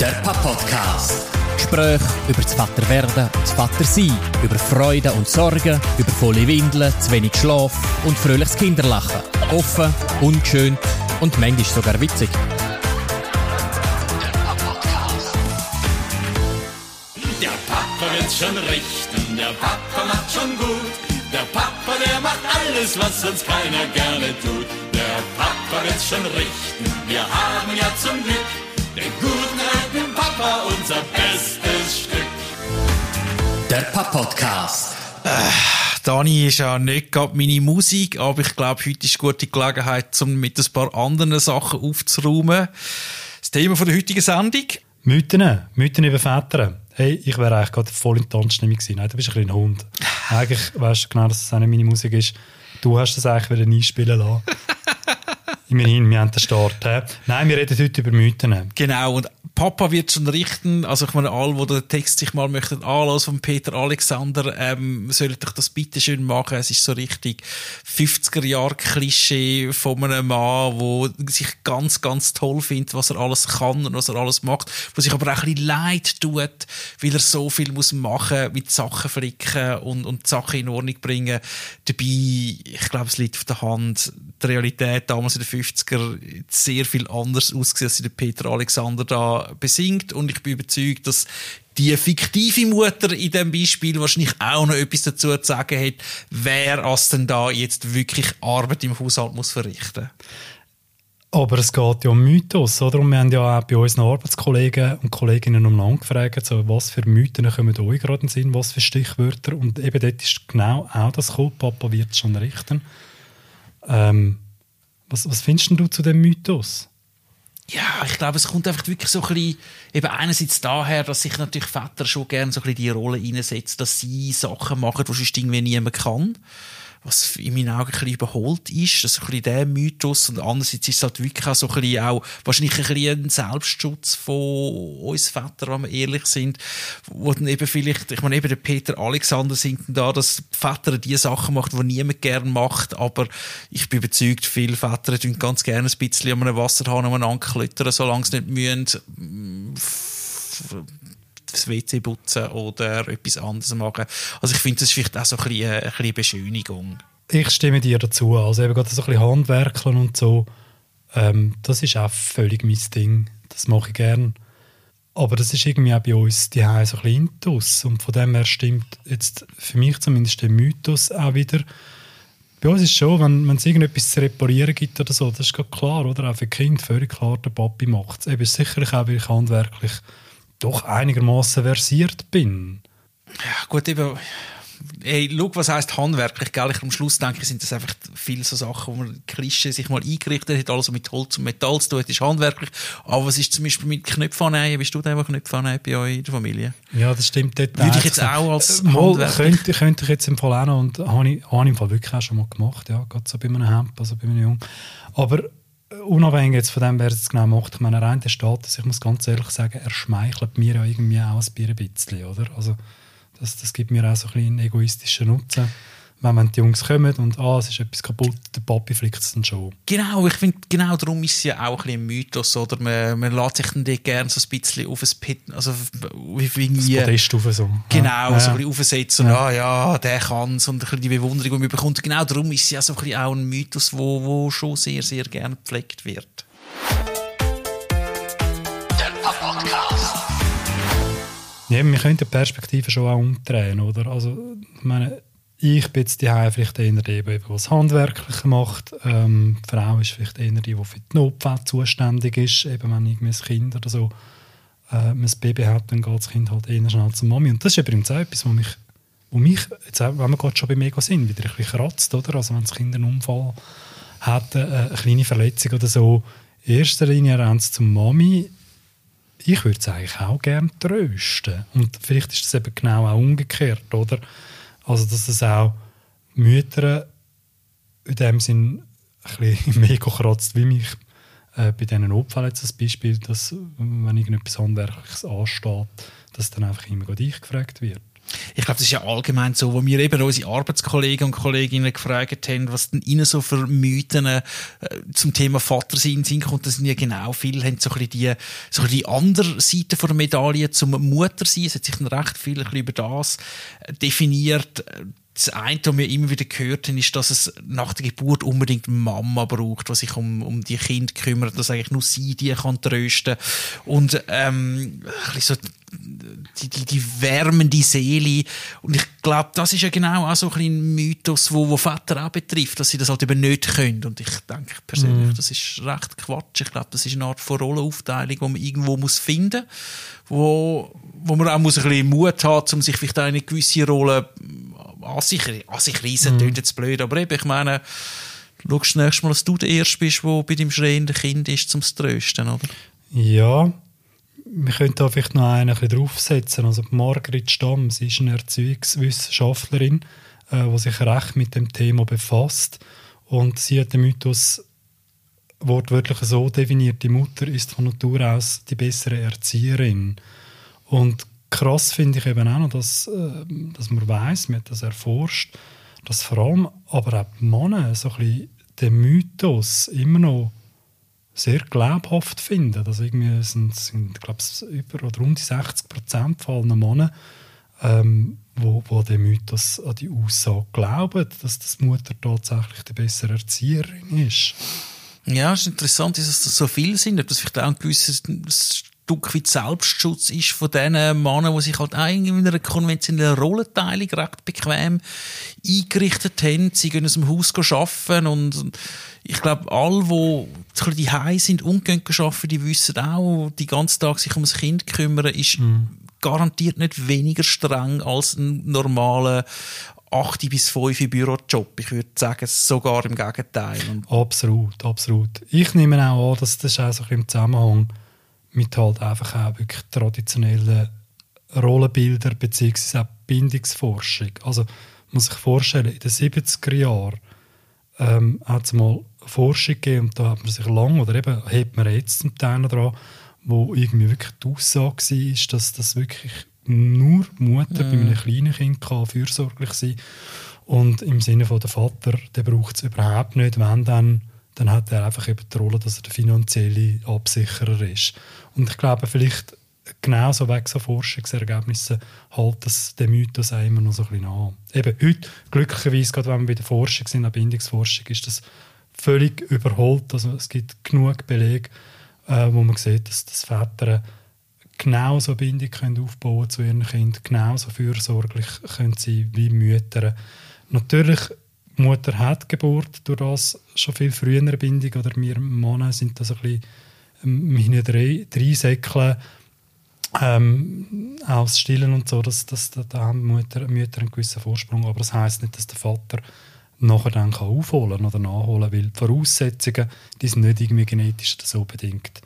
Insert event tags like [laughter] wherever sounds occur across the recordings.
Der Papa-Podcast. Gespräche über das Vaterwerden und das Vatersein, über Freude und Sorgen, über volle Windeln, zu wenig Schlaf und fröhliches Kinderlachen. Offen, unschön und manchmal sogar witzig. Der Papa wird schon richten, der Papa macht schon gut. Der Papa, der macht alles, was sonst keiner gerne tut. Der Papa wird schon richten, wir haben ja zum Der Papa-Podcast. Dani ist ja nicht gerade meine Musik, aber ich glaube, heute ist eine gute Gelegenheit, um mit ein paar anderen Sachen aufzuräumen. Das Thema von der heutigen Sendung. Mythen, Mythen über Väter. Hey, ich wäre eigentlich gerade voll in die Tanzstimmung gewesen. Nein, du bist ein kleiner Hund. [laughs] Eigentlich weißt du genau, dass das auch nicht meine Musik ist. Du hast das eigentlich wieder einspielen lassen. [laughs] Immerhin, wir haben den Start. He? Nein, wir reden heute über Mythen. Genau, und Papa wird schon richten, also ich meine, alle, die den Text sich mal möchten anlassen von Peter Alexander, ähm, sollen doch das bitte schön machen. Es ist so richtig 50er-Jahr-Klischee von einem Mann, der sich ganz, ganz toll findet, was er alles kann und was er alles macht, wo sich aber auch ein bisschen leid tut, weil er so viel muss machen, mit Sachen flicken und, und Sachen in Ordnung bringen. Dabei, ich glaube, es liegt auf der Hand, die Realität damals in den 50er sehr viel anders ausgesehen, als der Peter Alexander da besingt und ich bin überzeugt, dass die fiktive Mutter in dem Beispiel wahrscheinlich auch noch etwas dazu zu sagen hat, wer als denn da jetzt wirklich Arbeit im Haushalt muss verrichten. Aber es geht ja um Mythos, oder? Und wir haben ja auch bei unseren Arbeitskollegen und Kolleginnen umeinander gefragt, so, was für Mythen kommen euch gerade in Sinn, was für Stichwörter. Und eben dort ist genau auch das gekommen, Papa wird schon richten. Ähm, was, was findest du zu dem Mythos? Ja, ich glaube, es kommt einfach wirklich so ein bisschen, eben einerseits daher, dass sich natürlich Väter schon gerne so ein bisschen die Rolle reinsetzen, dass sie Sachen machen, die sonst irgendwie niemand kann. Was in meinen Augen ein bisschen überholt ist. Das ist ein bisschen der Mythos. Und andererseits ist es halt wirklich auch so ein bisschen auch, wahrscheinlich ein bisschen ein Selbstschutz von uns Vätern, wenn wir ehrlich sind. Wo dann eben vielleicht, ich meine, eben der Peter Alexander singt da, dass Väter die Sachen macht, die niemand gerne macht. Aber ich bin überzeugt, viele Väter tun ganz gerne ein bisschen an einem Wasserhahn umeinander klettern, solange sie nicht müssen das WC putzen oder etwas anderes machen. Also ich finde, das ist vielleicht auch so ein bisschen, ein bisschen Beschönigung. Ich stimme dir dazu. Also eben gerade so ein bisschen Handwerkeln und so, ähm, das ist auch völlig mein Ding. Das mache ich gern. Aber das ist irgendwie auch bei uns die so ein bisschen Intus. Und von dem her stimmt jetzt für mich zumindest der Mythos auch wieder. Bei uns ist es schon, wenn, wenn es irgendetwas zu reparieren gibt oder so, das ist klar, oder? Auch für Kind völlig klar, der Papi macht es. Eben sicherlich auch, weil ich handwerklich doch einigermaßen versiert bin. Ja, gut, eben. Hey, schau, was heisst handwerklich, gell? Ich, am Schluss denke ich, sind das einfach viele so Sachen, wo man Klischee sich mal eingerichtet hat, alles mit Holz und Metall zu tun, das ist handwerklich. Aber was ist zum Beispiel mit Knöpfanähen? Bist du der, der Knöpfanähen bei euch in der Familie? Ja, das stimmt. Dort Würde ich jetzt auch als Mal, Handwerker... könnte, könnte ich jetzt im Fall auch noch, und habe ich, habe ich im Fall wirklich auch schon mal gemacht, ja, gerade so bei einem Hemd, also bei einem Jungen. Aber unabhängig jetzt von dem, wer es genau macht, ich meine, rein der Status, ich muss ganz ehrlich sagen, er schmeichelt mir ja irgendwie auch ein bisschen, oder? Also, das, das gibt mir auch so ein bisschen einen egoistischen Nutzen. Wenn, wenn die Jungs kommen und ah, es ist etwas kaputt, der Papi flickt es dann schon. Genau, ich finde, genau darum ist es ja auch ein bisschen ein Mythos, oder? Man, man lässt sich dann gerne so ein bisschen auf ein Pit, also wie Das Podest auf so. Genau, ja. so ein bisschen aufsetzen und ja. ja, der kann es und ein bisschen die Bewunderung, die man bekommt. Genau darum ist es ja so ein bisschen auch ein Mythos, wo, wo schon sehr, sehr gerne gepflegt wird. Der. Ja, wir können die Perspektive schon auch umdrehen, oder? Also, ich meine, ich bin jetzt die vielleicht eher die, die was Handwerkliche macht. Ähm, die Frau ist vielleicht eher die, für die Notfälle zuständig ist. Eben wenn irgendwie ein Kind oder so äh, ein Baby hat, dann geht das Kind halt eher schnell zur Mami. Und das ist übrigens auch etwas, was mich, wo mich jetzt auch, wenn wir gerade schon bei Mega sind, wieder ein bisschen kratzt, oder? Also wenn das Kind einen Unfall hat, äh, eine kleine Verletzung oder so, in erster Linie rennt es zur Mami. Ich würde es eigentlich auch gerne trösten. Und vielleicht ist das eben genau auch umgekehrt, oder? Also, dass es auch Mütter in dem Sinn ein bisschen [laughs] mehr kratzt wie mich äh, bei diesen Notfällen jetzt als Beispiel, dass wenn irgendetwas Handwerkliches ansteht, dass dann einfach immer ich gefragt wird. Ich glaube, das ist ja allgemein so, wo wir eben unsere Arbeitskollegen und Kolleginnen gefragt haben, was denn ihnen so für Mythen äh, zum Thema Vatersein sind, kommt das sind ja genau viele, haben so ein bisschen die, so ein bisschen die andere Seite der Medaille zum Muttersein. Es hat sich dann recht viel ein bisschen über das äh, definiert das eine, was wir immer wieder gehört haben, ist, dass es nach der Geburt unbedingt Mama braucht, die sich um, um die Kinder kümmert, dass eigentlich nur sie die kann trösten und ähm, so die, die, die wärmende Seele und ich glaube, das ist ja genau auch so ein, Mythos, wo, wo Väter auch betrifft, dass sie das halt eben nicht können und ich denke persönlich, mm. das ist recht Quatsch. Ich glaube, das ist eine Art von Rollenaufteilung, die man irgendwo muss finden wo, wo man auch muss ein bisschen Mut hat, um sich vielleicht eine gewisse Rolle an sich, an sich riesen, mhm. jetzt blöd, aber eben, ich meine, du schaust nächstes Mal, dass du der Erste bist, der bei deinem schreienden Kind ist, zum zu trösten, oder? Ja, wir könnten da vielleicht noch einen ein draufsetzen. Also Margrit Stamm, sie ist eine Erziehungswissenschaftlerin, äh, die sich recht mit dem Thema befasst. Und sie hat den Mythos wortwörtlich so definiert, die Mutter ist von Natur aus die bessere Erzieherin. Und krass finde ich eben auch noch, dass, äh, dass man weiß, man hat das erforscht, dass vor allem aber auch die Männer so ein bisschen den Mythos immer noch sehr glaubhaft finden. Also irgendwie sind, sind glaube ich, über oder um die 60 Prozent von allen Männern, ähm, wo, wo den Mythos an die Aussage glauben, dass die Mutter tatsächlich die bessere Erzieherin ist. Ja, es ist interessant, dass es so viele sind, ob das vielleicht auch ein gewisses Stück weit Selbstschutz ist von diesen Männern, die sich halt eigentlich in einer konventionellen Rollenteilung recht bequem eingerichtet haben. Sie gehen aus dem Haus arbeiten und ich glaube, alle, die die Hause sind und gehen arbeiten, die wissen auch, die ganzen Tag sich um das Kind kümmern, ist mhm. garantiert nicht weniger streng als ein normaler 8 bis 5 Bürojob. Ich würde sagen, sogar im Gegenteil. absolut, absolut. Ich nehme auch an, dass das auch so im Zusammenhang mit halt einfach auch wirklich traditionellen Rollenbilder bzw. auch Bindungsforschung. Also man muss sich vorstellen, in den 70er Jahren ähm, hat es mal Forschung gegeben und da hat man sich lange, oder eben hat man jetzt zum Teil dran, wo irgendwie wirklich die Aussage war, dass das wirklich nur Mutter mm. bei einem kleinen Kind kann fürsorglich sein und im Sinne von der Vater, der braucht es überhaupt nicht, wenn dann dann hat er einfach eben die Rolle, dass er der finanzielle Absicherer ist. Und ich glaube, vielleicht genauso wegen so Forschungsergebnissen halt das den Mythos auch immer noch so ein bisschen an. Eben heute, glücklicherweise, gerade wenn wir bei der Forschung sind, der Bindungsforschung, ist das völlig überholt. Also es gibt genug Belege, äh, wo man sieht, dass, dass Väter genauso Bindung können aufbauen zu ihren Kindern, genauso fürsorglich können sie wie Mütter. Natürlich Mutter hat Geburt durch das schon viel früher eine Bindung oder wir Männer sind da so ein bisschen meine drei, drei Säckchen ähm, aus Stillen und so, dass, dass da haben Mütter, Mütter einen gewissen Vorsprung, aber das heißt nicht, dass der Vater nachher dann kann aufholen oder nachholen, weil die Voraussetzungen, die sind nicht irgendwie genetisch so bedingt.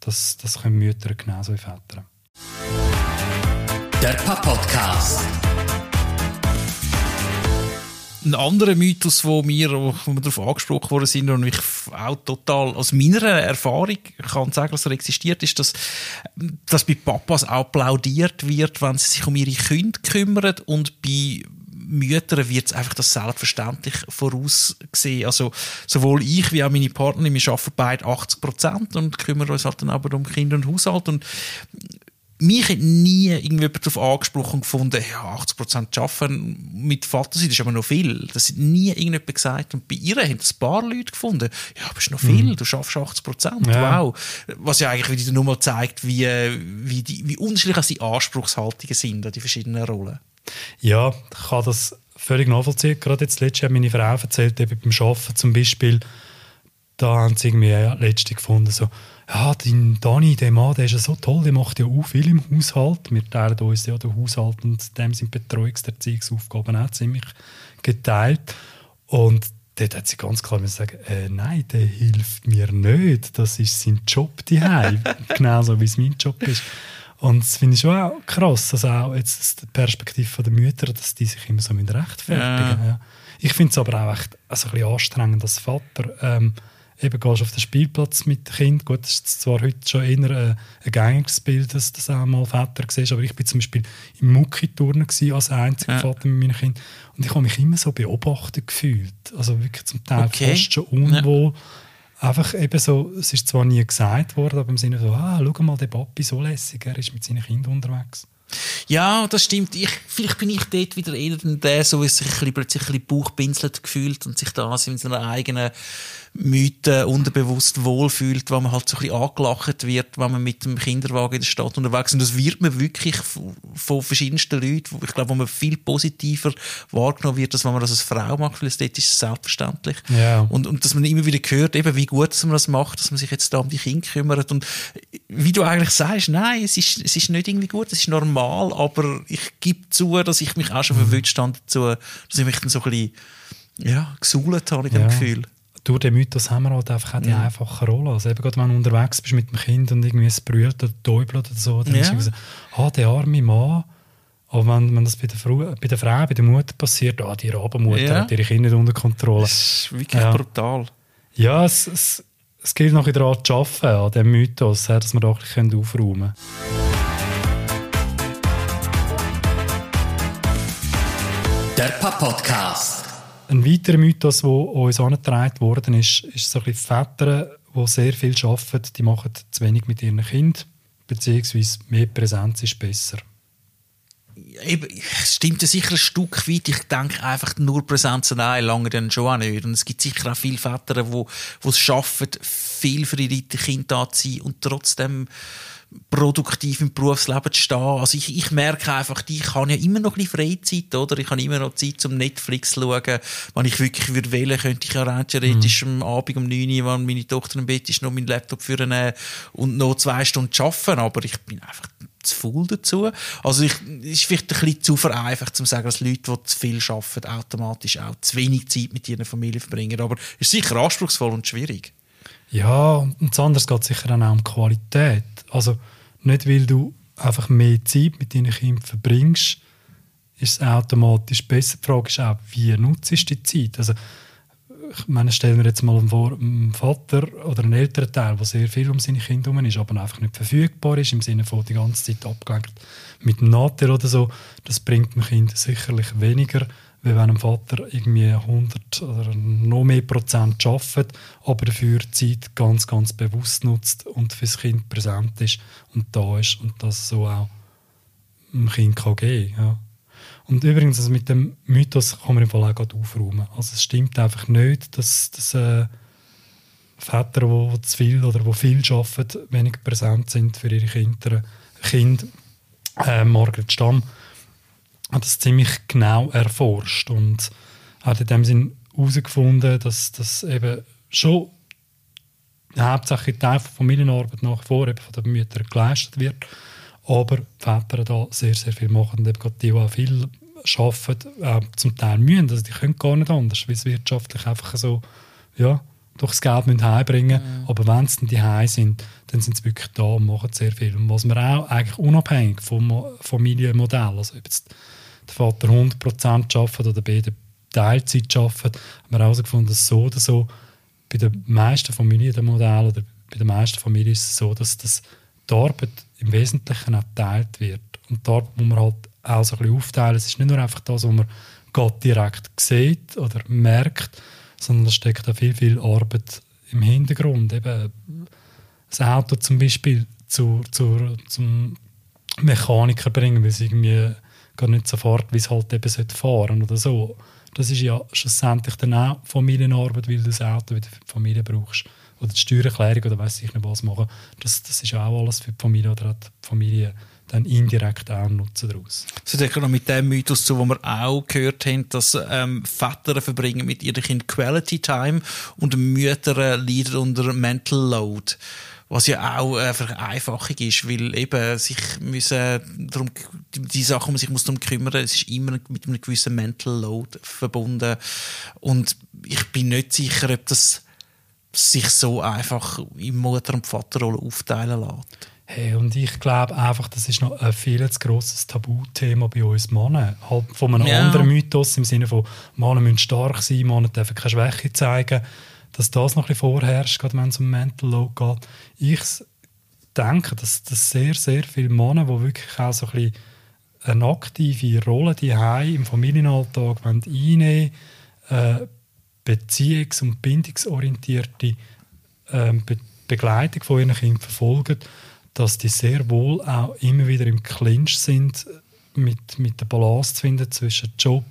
Das, das können Mütter genauso wie Väter. Der Papa-Podcast. Ein anderer Mythos, wo wir, wo wir darauf angesprochen worden sind und ich auch total aus meiner Erfahrung kann sagen, dass er existiert, ist, dass, dass bei Papas applaudiert wird, wenn sie sich um ihre Kinder kümmern und bei Müttern wird es einfach das selbstverständlich vorausgesehen. Also sowohl ich wie auch meine Partnerin, wir arbeiten beide 80 Prozent und kümmern uns halt dann aber um Kinder und Haushalt und mich hat nie irgendjemand darauf angesprochen gefunden, ja, 80% arbeiten mit Vatersein, das ist aber noch viel. Das hat nie irgendjemand gesagt. Und bei ihr haben das ein paar Leute gefunden, ja, aber ist noch viel, mhm. du schaffst 80%, ja. wow. Was ja eigentlich wieder nur mal zeigt, wie, wie, die, wie unterschiedlich die Anspruchshaltungen sind an die verschiedenen Rollen. Ja, ich kann das völlig nachvollziehen. Gerade jetzt letztes Jahr meine Frau erzählt, eben beim Arbeiten zum Beispiel, da haben sie irgendwie letzte gefunden, so, ja, dein Dani, der Mann, der ist ja so toll, der macht ja auch viel im Haushalt. Wir teilen uns ja den Haushalt und dem sind Betreuungserziehungsaufgaben auch ziemlich geteilt. Und dort hat sie ganz klar sagen, äh, nein, der hilft mir nicht. Das ist sein Job die [laughs] Genauso wie es mein Job ist. Und das finde ich schon auch krass, dass auch jetzt die Perspektive der Mütter, dass die sich immer so rechtfertigen. Ja. Ja. Ich finde es aber auch echt also ein bisschen anstrengend als Vater. Ähm, eben gehst auf den Spielplatz mit dem Kind. Gut, das ist zwar heute schon eher ein, ein gängiges Bild, dass du auch mal Väter siehst, aber ich bin zum Beispiel im Mucki-Turnen als einziger Ja. Vater mit meinen Kindern und ich habe mich immer so beobachtet gefühlt. Also wirklich zum Teil Okay. fast schon unwohl. Einfach eben so, es ist zwar nie gesagt worden, aber im Sinne so, ah, schau mal, der Papi so lässig, er ist mit seinen Kindern unterwegs. Ja, das stimmt. Ich, vielleicht bin ich dort wieder eher der, so wie sich ein bisschen, plötzlich ein bisschen bauchpinselt gefühlt und sich da in seiner eigenen Mythe unterbewusst wohlfühlt, weil man halt so ein bisschen angelacht wird, wenn man mit dem Kinderwagen in der Stadt unterwegs ist. Und das wird man wirklich von, verschiedensten Leuten, wo ich glaube, wo man viel positiver wahrgenommen wird, als wenn man das als Frau macht, weil es dort ist es selbstverständlich. Ja. Und, und dass man immer wieder hört, eben, wie gut dass man das macht, dass man sich jetzt da um die Kinder kümmert. Und wie du eigentlich sagst, nein, es ist, es ist nicht irgendwie gut, es ist normal, aber ich gebe zu, dass ich mich auch Mhm. schon verwünscht habe dazu, dass ich mich dann so ein bisschen, ja, gesuhlt habe in dem Ja. Gefühl. Durch den Mythos haben wir halt einfach auch die einfache Rolle. Also eben gerade wenn du unterwegs bist mit dem Kind und irgendwie es brüllt oder täubelt oder so, dann Ja. ist irgendwie so, ah, der arme Mann. Aber wenn, wenn das bei der, Frau, bei der Frau, bei der Mutter passiert, ah, die Rabenmutter Ja. hat ihre Kinder nicht unter Kontrolle. Das ist wirklich Ja. brutal. Ja, es, es, es gilt noch daran zu arbeiten, an diesem Mythos, ja, dass wir da ein bisschen aufräumen können. Der Papp-Podcast. Ein weiterer Mythos, der uns angetragen worden ist, ist so ein Väter, die sehr viel arbeiten, die machen zu wenig mit ihren Kindern, beziehungsweise mehr Präsenz ist besser. Eben, stimmt ja sicher ein Stück weit. Ich denke einfach, nur Präsenz allein lange dann schon auch nicht. Und es gibt sicher auch viele Väter, die die es schaffen, viel für ihre Kinder da zu sein und trotzdem produktiv im Berufsleben zu stehen. Also ich, ich merke einfach, ich habe ja immer noch ein bisschen Freizeit, oder? Ich habe immer noch Zeit zum Netflix zu schauen. Wenn ich wirklich würde wählen, könnte ich ja rein theoretisch am Abend um 9 Uhr, wenn meine Tochter im Bett ist, noch meinen Laptop führen und noch zwei Stunden arbeiten. Aber ich bin einfach zu faul dazu. Also ich, es ist vielleicht ein bisschen zu vereinfacht, zu sagen, dass Leute, die zu viel arbeiten, automatisch auch zu wenig Zeit mit ihrer Familie verbringen. Aber es ist sicher anspruchsvoll und schwierig. Ja, und das andere geht sicher auch um Qualität. Also nicht, weil du einfach mehr Zeit mit deinen Kindern verbringst, ist es automatisch besser. Die Frage ist auch, wie nutzt du die Zeit? Also, ich meine, stellen wir jetzt mal vor, ein Vater oder ein älterer Teil, der sehr viel um seine Kinder herum ist, aber einfach nicht verfügbar ist, im Sinne von die ganze Zeit abgelenkt mit dem Natter oder so, das bringt dem Kind sicherlich weniger, wie wenn ein Vater irgendwie 100 oder noch mehr Prozent arbeitet, aber dafür die Zeit ganz, ganz bewusst nutzt und fürs Kind präsent ist und da ist und das so auch dem Kind kann geben ja. Und übrigens, also mit dem Mythos kann man im Fall auch gerade aufräumen. Also es stimmt einfach nicht, dass, dass äh, Väter, die zu viel oder die viel arbeiten, wenig präsent sind für ihre Kinder. Kind, äh, Margaret Stamm hat das ziemlich genau erforscht und hat in dem Sinn herausgefunden, dass das eben schon der hauptsächliche Teil von Familienarbeit nach wie vor eben von den Müttern geleistet wird, aber die Väter da sehr, sehr viel machen und eben gerade die, die auch viel arbeiten, äh, zum Teil müssen, also die können gar nicht anders, weil sie wirtschaftlich einfach so, ja, durch das Geld müssen heimbringen müssen. Aber wenn sie dann die sind, dann sind sie wirklich da und machen sehr viel. Und was man auch eigentlich unabhängig vom Mo- Familienmodell, also ob jetzt der Vater 100% arbeitet oder beide Teilzeit arbeitet, haben wir herausgefunden, dass so oder so bei den meisten Familienmodellen oder bei den meisten Familien ist es so, dass das die Arbeit im Wesentlichen auch geteilt wird. Und dort muss man halt auch so ein bisschen aufteilen. Es ist nicht nur einfach das, was man gerade direkt sieht oder merkt, sondern es steckt auch viel, viel Arbeit im Hintergrund. Eben das Auto zum Beispiel zu, zu, zum Mechaniker bringen, weil es irgendwie gar nicht so fährt, wie es halt eben fahren oder so. Das ist ja schlussendlich dann auch Familienarbeit, weil du das Auto wieder für die Familie brauchst. Oder die Steuererklärung oder weiß ich nicht was machen. Das, das ist auch alles für die Familie oder hat die Familie dann indirekt auch einen Nutzen daraus. Das hat noch mit dem Mythos zu, wo wir auch gehört haben, dass ähm, Väter verbringen mit ihren Kindern Quality Time und Mütter äh, leiden unter Mental Load. Was ja auch eine Vereinfachung ist, weil eben sich müssen darum, die, Sachen, man sich muss darum kümmern, es ist immer mit einem gewissen Mental Load verbunden. Und ich bin nicht sicher, ob das sich so einfach in Mutter- und Vaterrolle aufteilen lässt. Hey, und ich glaube einfach, das ist noch ein viel zu grosses Tabuthema bei uns Männern. Halt von einem Ja. anderen Mythos im Sinne von, Männer müssen stark sein, Männer dürfen keine Schwäche zeigen. Dass das noch ein vorherrscht, gerade wenn es um Mental Load geht. Ich denke, dass, dass sehr, sehr viele Männer, die wirklich auch so ein bisschen eine aktive Rolle die im Familienalltag einnehmen äh, beziehungs- und bindungsorientierte äh, Be Begleitung von ihren Kindern verfolgen, dass die sehr wohl auch immer wieder im Clinch sind, mit, mit der Balance zu finden zwischen Job,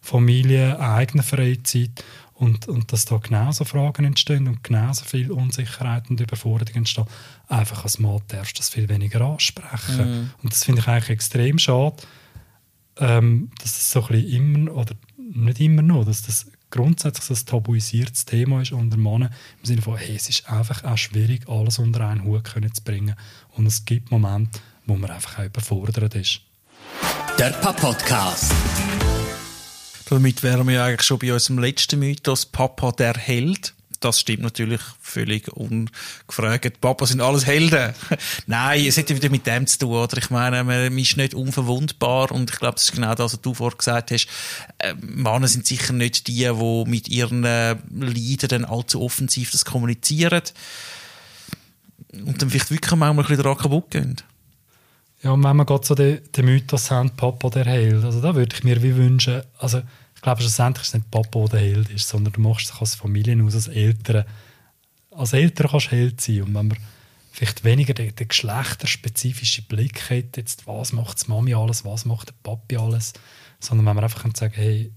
Familie, eigener Freizeit und, und dass da genauso Fragen entstehen und genauso viel Unsicherheit und Überforderung entstehen. Einfach als Mann darfst du das viel weniger ansprechen. Mhm. Und das finde ich eigentlich extrem schade, ähm, dass das so ein bisschen immer, oder nicht immer noch, dass das grundsätzlich so ein tabuisiertes Thema ist unter Männern, im Sinne von, hey, es ist einfach auch schwierig, alles unter einen Hut zu bringen. Und es gibt Momente, wo man einfach auch überfordert ist. Der Papa-Podcast. Damit wären wir eigentlich schon bei unserem letzten Mythos, Papa der Held. Das stimmt natürlich völlig ungefragt. Papa sind alles Helden. [laughs] Nein, es hat wieder mit dem zu tun, oder? Ich meine, man ist nicht unverwundbar und ich glaube, das ist genau das, was du vorher gesagt hast. Äh, Männer sind sicher nicht die, die mit ihren äh, Leiden dann allzu offensiv das kommunizieren und dann vielleicht wirklich manchmal ein bisschen daran kaputt gehen. Ja, und wenn wir gerade so den, den Mythos haben, Papa der Held, also da würde ich mir wie wünschen, also ich glaube schlussendlich ist es nicht Papa, der Held ist, sondern du machst dich als Familie aus, als Eltern. Als Eltern kannst du Held sein und wenn man vielleicht weniger den, den geschlechterspezifischen Blick hat, jetzt was macht die Mami alles, was macht der Papi alles, sondern wenn man einfach sagen hey,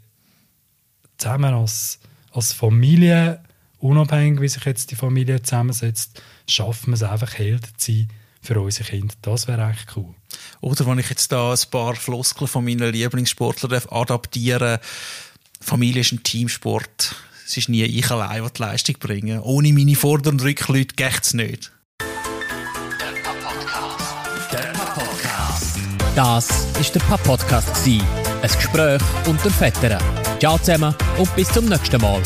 zusammen als, als Familie, unabhängig wie sich jetzt die Familie zusammensetzt, schaffen wir es einfach Helden zu sein, für unsere Kinder. Das wäre eigentlich cool. Oder wenn ich jetzt da ein paar Floskeln von meinen Lieblingssportlern adaptieren Familie ist ein Teamsport. Es ist nie ich allein, der die Leistung bringen. Ohne meine Vorder- und Rückleute geht es nicht. Der Papa-Podcast. Das war der Papa-Podcast. Ein Gespräch unter Vätern. Ciao zusammen und bis zum nächsten Mal.